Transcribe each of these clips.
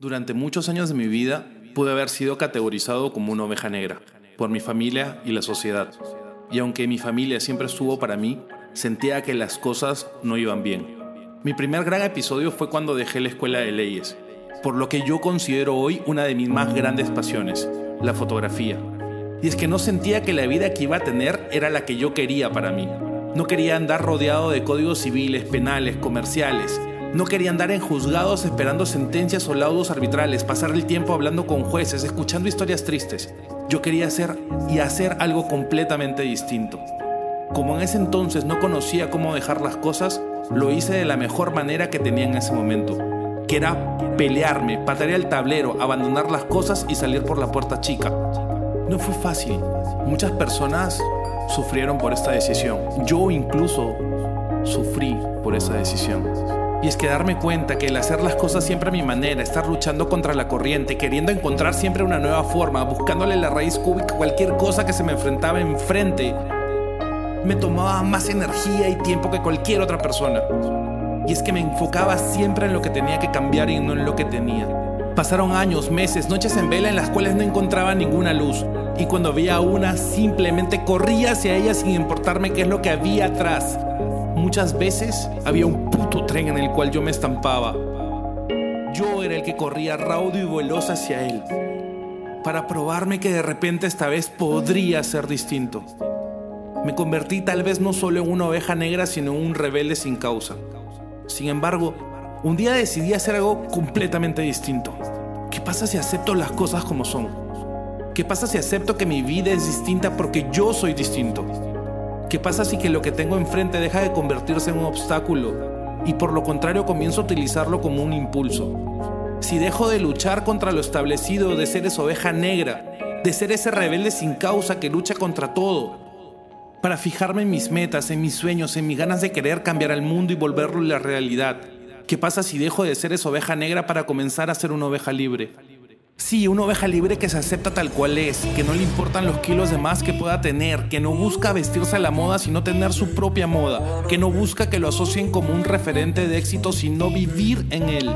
Durante muchos años de mi vida pude haber sido categorizado como una oveja negra por mi familia y la sociedad. Y aunque mi familia siempre estuvo para mí, sentía que las cosas no iban bien. Mi primer gran episodio fue cuando dejé la escuela de leyes, por lo que yo considero hoy una de mis más grandes pasiones, la fotografía. Y es que no sentía que la vida que iba a tener era la que yo quería para mí. No quería andar rodeado de códigos civiles, penales, comerciales, no quería andar en juzgados esperando sentencias o laudos arbitrales, pasar el tiempo hablando con jueces, escuchando historias tristes. Yo quería hacer y hacer algo completamente distinto. Como en ese entonces no conocía cómo dejar las cosas, lo hice de la mejor manera que tenía en ese momento, que era pelearme, patear el tablero, abandonar las cosas y salir por la puerta chica. No fue fácil. Muchas personas sufrieron por esta decisión. Yo incluso sufrí por esa decisión. Y es que darme cuenta que el hacer las cosas siempre a mi manera, estar luchando contra la corriente, queriendo encontrar siempre una nueva forma, buscándole la raíz cúbica cualquier cosa que se me enfrentaba enfrente, me tomaba más energía y tiempo que cualquier otra persona. Y es que me enfocaba siempre en lo que tenía que cambiar y no en lo que tenía. Pasaron años, meses, noches en vela en las cuales no encontraba ninguna luz. Y cuando veía una, simplemente corría hacia ella sin importarme qué es lo que había atrás. Muchas veces había un puto tren en el cual yo me estampaba. Yo era el que corría raudo y veloz hacia él, para probarme que de repente esta vez podría ser distinto. Me convertí tal vez no solo en una oveja negra, sino en un rebelde sin causa. Sin embargo, un día decidí hacer algo completamente distinto. ¿Qué pasa si acepto las cosas como son? ¿Qué pasa si acepto que mi vida es distinta porque yo soy distinto? ¿Qué pasa si que lo que tengo enfrente deja de convertirse en un obstáculo y por lo contrario comienzo a utilizarlo como un impulso? Si dejo de luchar contra lo establecido, de ser esa oveja negra, de ser ese rebelde sin causa que lucha contra todo, para fijarme en mis metas, en mis sueños, en mis ganas de querer cambiar al mundo y volverlo la realidad. ¿Qué pasa si dejo de ser esa oveja negra para comenzar a ser una oveja libre? Sí, una oveja libre que se acepta tal cual es, que no le importan los kilos de más que pueda tener, que no busca vestirse a la moda sino tener su propia moda, que no busca que lo asocien como un referente de éxito sino vivir en él.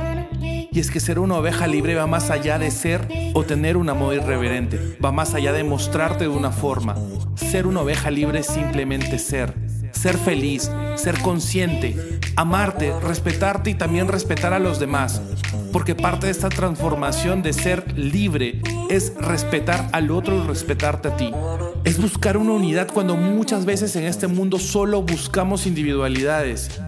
Y es que ser una oveja libre va más allá de ser o tener una moda irreverente, va más allá de mostrarte de una forma. Ser una oveja libre es simplemente ser, ser feliz, ser consciente, amarte, respetarte y también respetar a los demás. Porque parte de esta transformación de ser libre es respetar al otro y respetarte a ti. Es buscar una unidad cuando muchas veces en este mundo solo buscamos individualidades.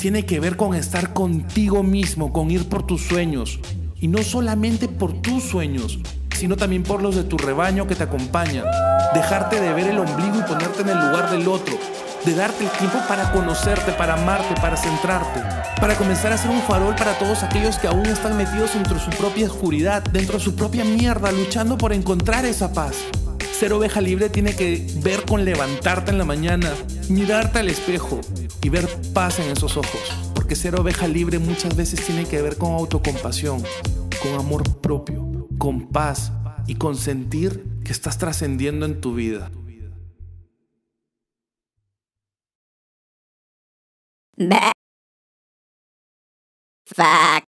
Tiene que ver con estar contigo mismo, con ir por tus sueños. Y no solamente por tus sueños, sino también por los de tu rebaño que te acompaña. Dejarte de ver el ombligo y ponerte en el lugar del otro de darte el tiempo para conocerte, para amarte, para centrarte, para comenzar a ser un farol para todos aquellos que aún están metidos dentro de su propia oscuridad, dentro de su propia mierda, luchando por encontrar esa paz. Ser oveja libre tiene que ver con levantarte en la mañana, mirarte al espejo y ver paz en esos ojos. Porque ser oveja libre muchas veces tiene que ver con autocompasión, con amor propio, con paz y con sentir que estás trascendiendo en tu vida. Fact.